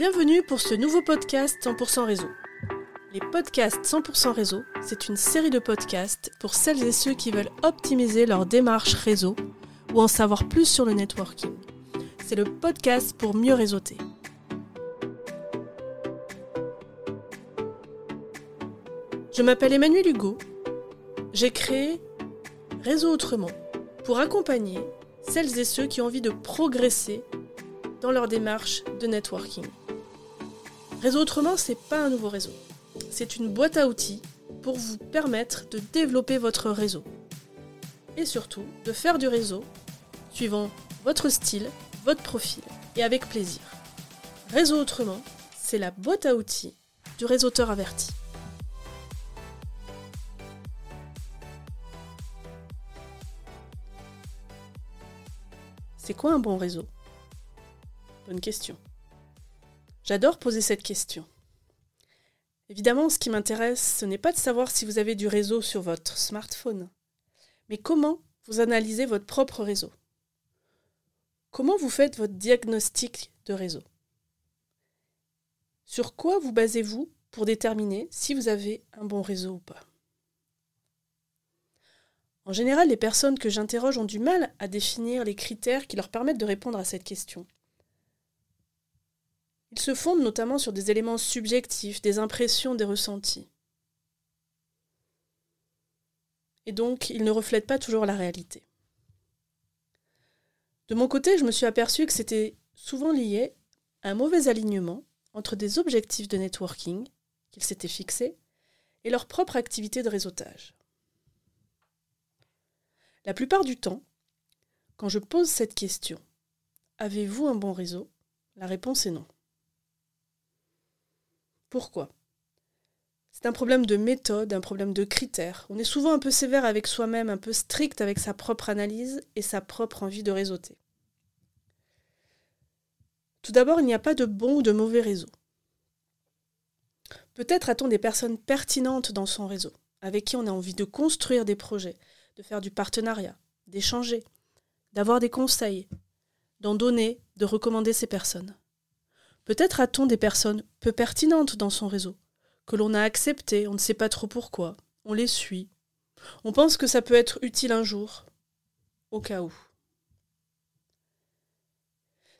Bienvenue pour ce nouveau podcast 100% réseau. Les podcasts 100% réseau, c'est une série de podcasts pour celles et ceux qui veulent optimiser leur démarche réseau ou en savoir plus sur le networking. C'est le podcast pour mieux réseauter. Je m'appelle Emmanuel Hugo. J'ai créé Réseau Autrement pour accompagner celles et ceux qui ont envie de progresser dans leur démarche de networking. Réseau Autrement, c'est pas un nouveau réseau. C'est une boîte à outils pour vous permettre de développer votre réseau. Et surtout, de faire du réseau suivant votre style, votre profil et avec plaisir. Réseau Autrement, c'est la boîte à outils du réseauteur averti. C'est quoi un bon réseau? Bonne question. J'adore poser cette question. Évidemment, ce qui m'intéresse, ce n'est pas de savoir si vous avez du réseau sur votre smartphone, mais comment vous analysez votre propre réseau. Comment vous faites votre diagnostic de réseau? Sur quoi vous basez-vous pour déterminer si vous avez un bon réseau ou pas? En général, les personnes que j'interroge ont du mal à définir les critères qui leur permettent de répondre à cette question. Ils se fondent notamment sur des éléments subjectifs, des impressions, des ressentis. Et donc, ils ne reflètent pas toujours la réalité. De mon côté, je me suis aperçu que c'était souvent lié à un mauvais alignement entre des objectifs de networking qu'ils s'étaient fixés et leur propre activité de réseautage. La plupart du temps, quand je pose cette question, avez-vous un bon réseau? La réponse est non. Pourquoi? C'est un problème de méthode, un problème de critères. On est souvent un peu sévère avec soi-même, un peu strict avec sa propre analyse et sa propre envie de réseauter. Tout d'abord, il n'y a pas de bon ou de mauvais réseau. Peut-être a-t-on des personnes pertinentes dans son réseau, avec qui on a envie de construire des projets, de faire du partenariat, d'échanger, d'avoir des conseils, d'en donner, de recommander ces personnes. Peut-être a-t-on des personnes peu pertinentes dans son réseau, que l'on a acceptées, on ne sait pas trop pourquoi, on les suit. On pense que ça peut être utile un jour, au cas où.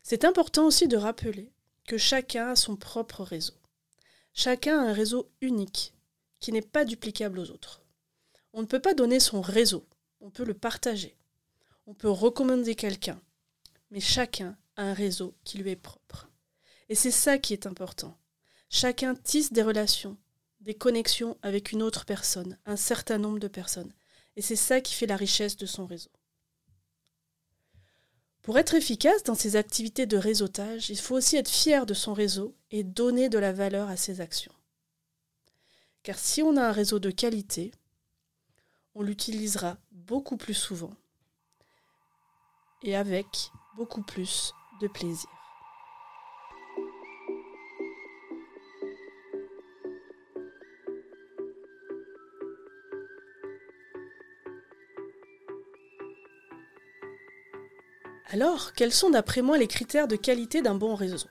C'est important aussi de rappeler que chacun a son propre réseau. Chacun a un réseau unique, qui n'est pas duplicable aux autres. On ne peut pas donner son réseau, on peut le partager. On peut recommander quelqu'un, mais chacun a un réseau qui lui est propre. Et c'est ça qui est important. Chacun tisse des relations, des connexions avec une autre personne, un certain nombre de personnes. Et c'est ça qui fait la richesse de son réseau. Pour être efficace dans ses activités de réseautage, il faut aussi être fier de son réseau et donner de la valeur à ses actions. Car si on a un réseau de qualité, on l'utilisera beaucoup plus souvent et avec beaucoup plus de plaisir. Alors, quels sont d'après moi les critères de qualité d'un bon réseau?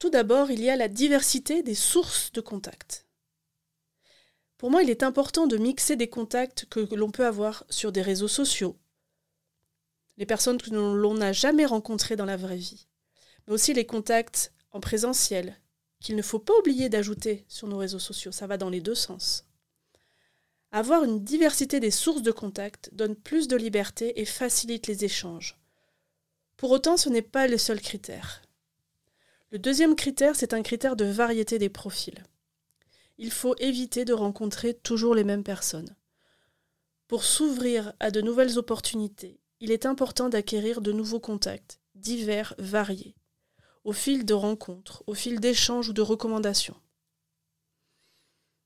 Tout d'abord, il y a la diversité des sources de contacts. Pour moi, il est important de mixer des contacts que l'on peut avoir sur des réseaux sociaux, les personnes que l'on n'a jamais rencontrées dans la vraie vie, mais aussi les contacts en présentiel, qu'il ne faut pas oublier d'ajouter sur nos réseaux sociaux, ça va dans les deux sens. Avoir une diversité des sources de contact donne plus de liberté et facilite les échanges. Pour autant, ce n'est pas le seul critère. Le deuxième critère, c'est un critère de variété des profils. Il faut éviter de rencontrer toujours les mêmes personnes. Pour s'ouvrir à de nouvelles opportunités, il est important d'acquérir de nouveaux contacts, divers, variés, au fil de rencontres, au fil d'échanges ou de recommandations.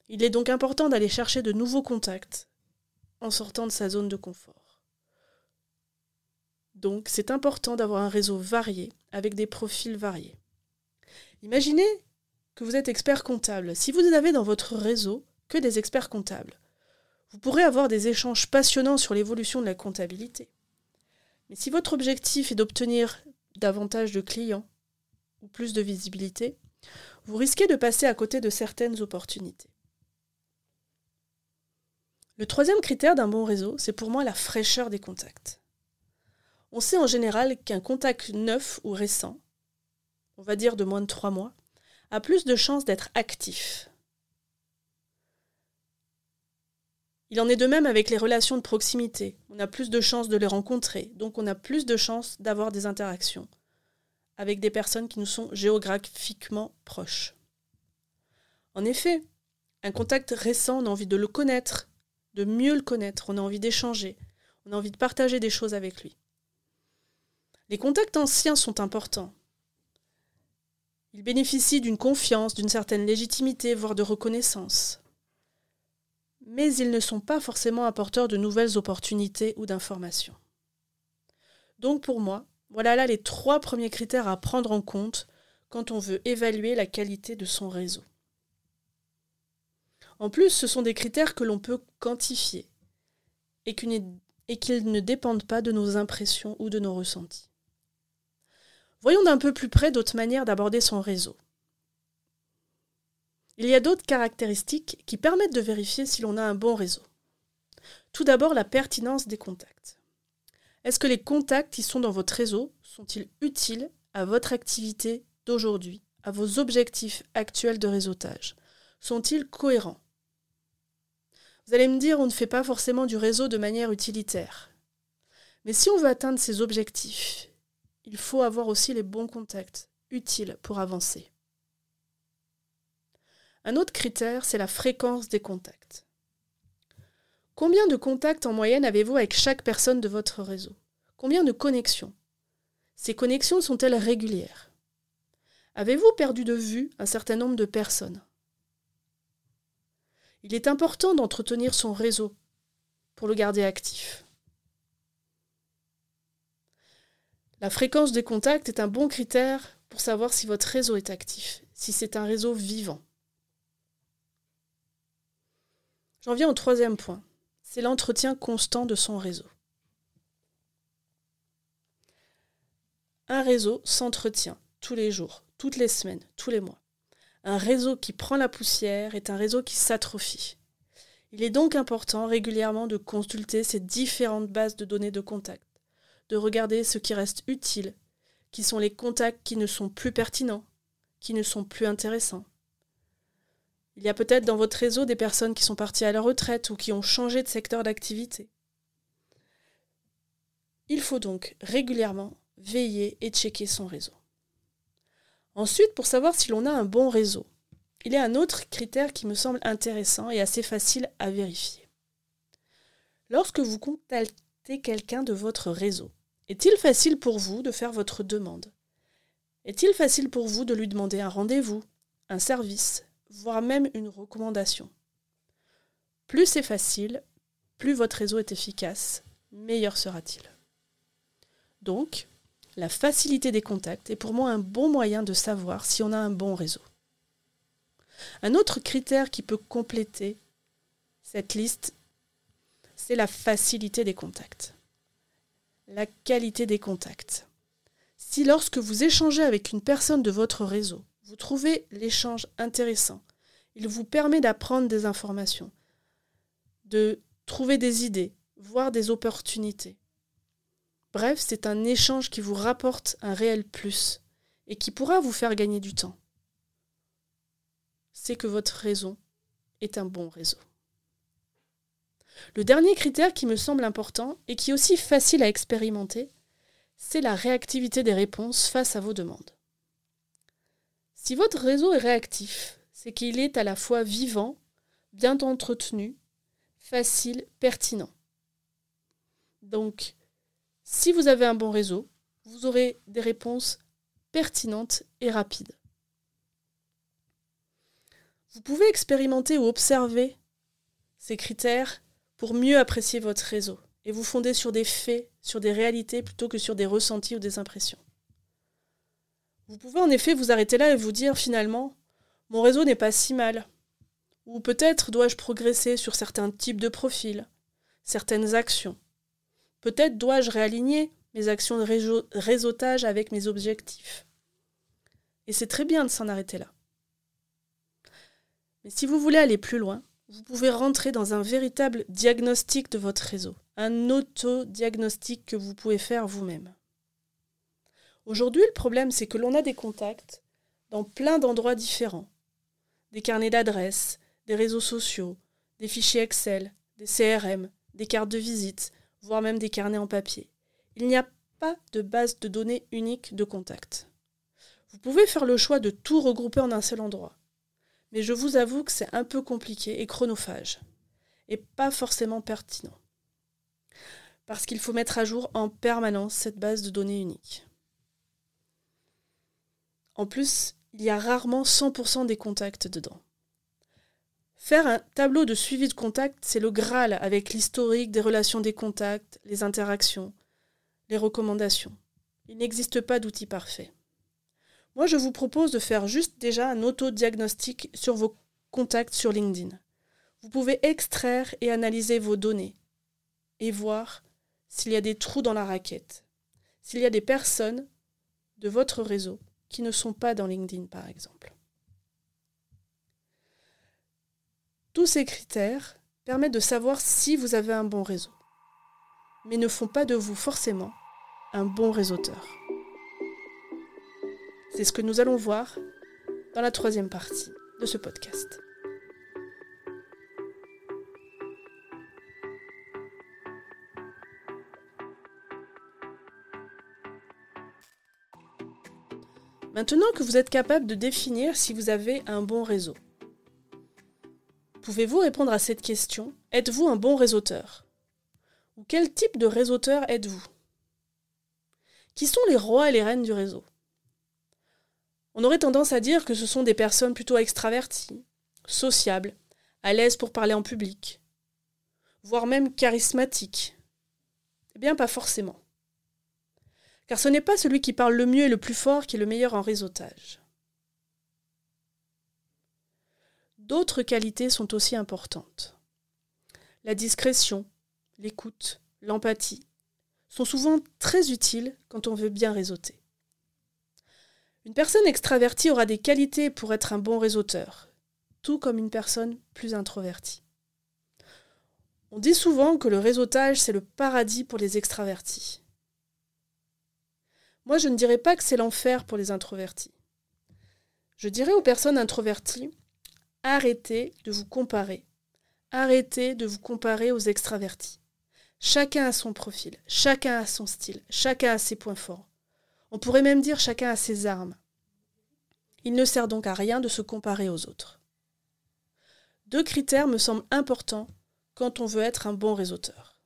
Il est donc important d'aller chercher de nouveaux contacts en sortant de sa zone de confort. Donc c'est important d'avoir un réseau varié avec des profils variés. Imaginez que vous êtes expert comptable. Si vous n'avez dans votre réseau que des experts comptables, vous pourrez avoir des échanges passionnants sur l'évolution de la comptabilité. Mais si votre objectif est d'obtenir davantage de clients, ou plus de visibilité, vous risquez de passer à côté de certaines opportunités. Le troisième critère d'un bon réseau, c'est pour moi la fraîcheur des contacts. On sait en général qu'un contact neuf ou récent, on va dire de moins de trois mois, a plus de chances d'être actif. Il en est de même avec les relations de proximité. On a plus de chances de les rencontrer, donc on a plus de chances d'avoir des interactions avec des personnes qui nous sont géographiquement proches. En effet, un contact récent, on a envie de le connaître, de mieux le connaître, on a envie d'échanger, on a envie de partager des choses avec lui. Les contacts anciens sont importants. Ils bénéficient d'une confiance, d'une certaine légitimité, voire de reconnaissance. Mais ils ne sont pas forcément apporteurs de nouvelles opportunités ou d'informations. Donc pour moi, voilà là les trois premiers critères à prendre en compte quand on veut évaluer la qualité de son réseau. En plus, ce sont des critères que l'on peut quantifier et qu'ils ne dépendent pas de nos impressions ou de nos ressentis. Voyons d'un peu plus près d'autres manières d'aborder son réseau. Il y a d'autres caractéristiques qui permettent de vérifier si l'on a un bon réseau. Tout d'abord, la pertinence des contacts. Est-ce que les contacts qui sont dans votre réseau sont-ils utiles à votre activité d'aujourd'hui, à vos objectifs actuels de réseautage? Sont-ils cohérents? Vous allez me dire, on ne fait pas forcément du réseau de manière utilitaire. Mais si on veut atteindre ces objectifs il faut avoir aussi les bons contacts, utiles pour avancer. Un autre critère, c'est la fréquence des contacts. Combien de contacts en moyenne avez-vous avec chaque personne de votre réseau? Combien de connexions? Ces connexions sont-elles régulières? Avez-vous perdu de vue un certain nombre de personnes? Il est important d'entretenir son réseau pour le garder actif. La fréquence des contacts est un bon critère pour savoir si votre réseau est actif, si c'est un réseau vivant. J'en viens au troisième point, c'est l'entretien constant de son réseau. Un réseau s'entretient tous les jours, toutes les semaines, tous les mois. Un réseau qui prend la poussière est un réseau qui s'atrophie. Il est donc important régulièrement de consulter ces différentes bases de données de contact de regarder ce qui reste utile, qui sont les contacts qui ne sont plus pertinents, qui ne sont plus intéressants. Il y a peut-être dans votre réseau des personnes qui sont parties à la retraite ou qui ont changé de secteur d'activité. Il faut donc régulièrement veiller et checker son réseau. Ensuite, pour savoir si l'on a un bon réseau, il y a un autre critère qui me semble intéressant et assez facile à vérifier. Lorsque vous contactez quelqu'un de votre réseau, est-il facile pour vous de faire votre demande? Est-il facile pour vous de lui demander un rendez-vous, un service, voire même une recommandation? Plus c'est facile, plus votre réseau est efficace, meilleur sera-t-il. Donc, la facilité des contacts est pour moi un bon moyen de savoir si on a un bon réseau. Un autre critère qui peut compléter cette liste, c'est la facilité des contacts la qualité des contacts. Si lorsque vous échangez avec une personne de votre réseau, vous trouvez l'échange intéressant, il vous permet d'apprendre des informations, de trouver des idées, voir des opportunités. Bref, c'est un échange qui vous rapporte un réel plus et qui pourra vous faire gagner du temps. C'est que votre réseau est un bon réseau. Le dernier critère qui me semble important et qui est aussi facile à expérimenter, c'est la réactivité des réponses face à vos demandes. Si votre réseau est réactif, c'est qu'il est à la fois vivant, bien entretenu, facile, pertinent. Donc, si vous avez un bon réseau, vous aurez des réponses pertinentes et rapides. Vous pouvez expérimenter ou observer ces critères pour mieux apprécier votre réseau et vous fonder sur des faits, sur des réalités plutôt que sur des ressentis ou des impressions. Vous pouvez en effet vous arrêter là et vous dire finalement, mon réseau n'est pas si mal. Ou peut-être dois-je progresser sur certains types de profils, certaines actions. Peut-être dois-je réaligner mes actions de réseautage avec mes objectifs. Et c'est très bien de s'en arrêter là. Mais si vous voulez aller plus loin, vous pouvez rentrer dans un véritable diagnostic de votre réseau, un auto-diagnostic que vous pouvez faire vous-même. Aujourd'hui, le problème, c'est que l'on a des contacts dans plein d'endroits différents. Des carnets d'adresses, des réseaux sociaux, des fichiers Excel, des CRM, des cartes de visite, voire même des carnets en papier. Il n'y a pas de base de données unique de contact. Vous pouvez faire le choix de tout regrouper en un seul endroit. Mais je vous avoue que c'est un peu compliqué et chronophage, et pas forcément pertinent. Parce qu'il faut mettre à jour en permanence cette base de données unique. En plus, il y a rarement 100% des contacts dedans. Faire un tableau de suivi de contacts, c'est le Graal avec l'historique des relations des contacts, les interactions, les recommandations. Il n'existe pas d'outil parfait. Moi, je vous propose de faire juste déjà un auto-diagnostic sur vos contacts sur LinkedIn. Vous pouvez extraire et analyser vos données et voir s'il y a des trous dans la raquette, s'il y a des personnes de votre réseau qui ne sont pas dans LinkedIn, par exemple. Tous ces critères permettent de savoir si vous avez un bon réseau, mais ne font pas de vous forcément un bon réseauteur. C'est ce que nous allons voir dans la troisième partie de ce podcast. Maintenant que vous êtes capable de définir si vous avez un bon réseau, Pouvez-vous répondre à cette question? Êtes-vous un bon réseauteur? Ou quel type de réseauteur êtes-vous? Qui sont les rois et les reines du réseau? On aurait tendance à dire que ce sont des personnes plutôt extraverties, sociables, à l'aise pour parler en public, voire même charismatiques. Eh bien, pas forcément. Car ce n'est pas celui qui parle le mieux et le plus fort qui est le meilleur en réseautage. D'autres qualités sont aussi importantes. La discrétion, l'écoute, l'empathie sont souvent très utiles quand on veut bien réseauter. Une personne extravertie aura des qualités pour être un bon réseauteur, tout comme une personne plus introvertie. On dit souvent que le réseautage, c'est le paradis pour les extravertis. Moi, je ne dirais pas que c'est l'enfer pour les introvertis. Je dirais aux personnes introverties Arrêtez de vous comparer. Arrêtez de vous comparer aux extravertis. Chacun a son profil, chacun a son style, chacun a ses points forts. On pourrait même dire chacun a ses armes. Il ne sert donc à rien de se comparer aux autres. Deux critères me semblent importants quand on veut être un bon réseauteur.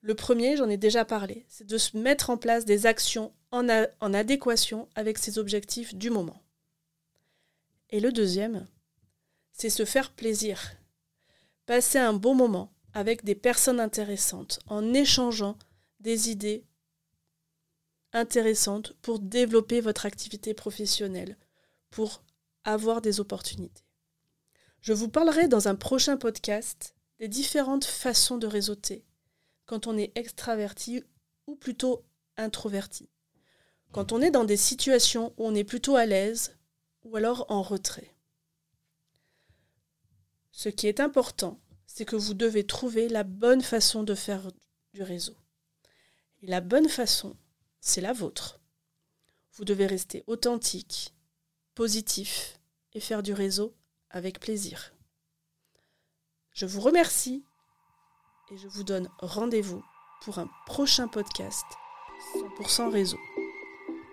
Le premier, j'en ai déjà parlé, c'est de se mettre en place des actions en, en adéquation avec ses objectifs du moment. Et le deuxième, c'est se faire plaisir. Passer un bon moment avec des personnes intéressantes en échangeant des idées intéressantes pour développer votre activité professionnelle, pour avoir des opportunités. Je vous parlerai dans un prochain podcast des différentes façons de réseauter quand on est extraverti ou plutôt introverti. Quand on est dans des situations où on est plutôt à l'aise ou alors en retrait. Ce qui est important, c'est que vous devez trouver la bonne façon de faire du réseau. Et la bonne façon, c'est la vôtre. Vous devez rester authentique, positif et faire du réseau avec plaisir. Je vous remercie et je vous donne rendez-vous pour un prochain podcast 100% réseau.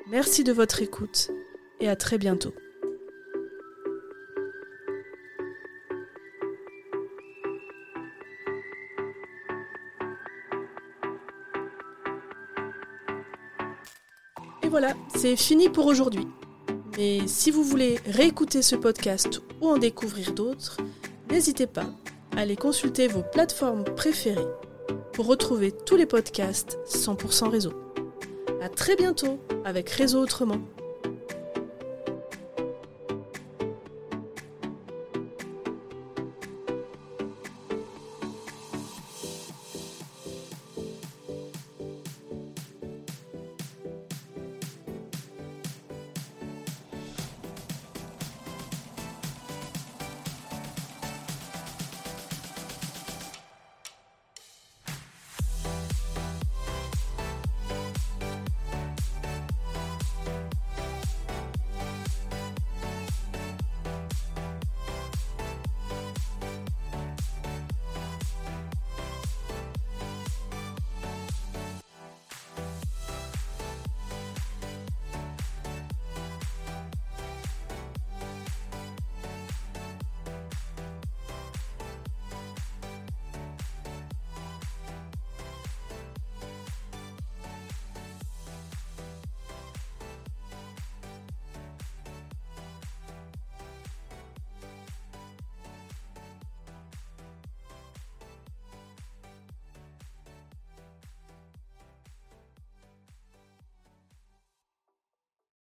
Merci de votre écoute et à très bientôt. Voilà, c'est fini pour aujourd'hui. Mais si vous voulez réécouter ce podcast ou en découvrir d'autres, n'hésitez pas à aller consulter vos plateformes préférées pour retrouver tous les podcasts 100% réseau. À très bientôt avec Réseau Autrement.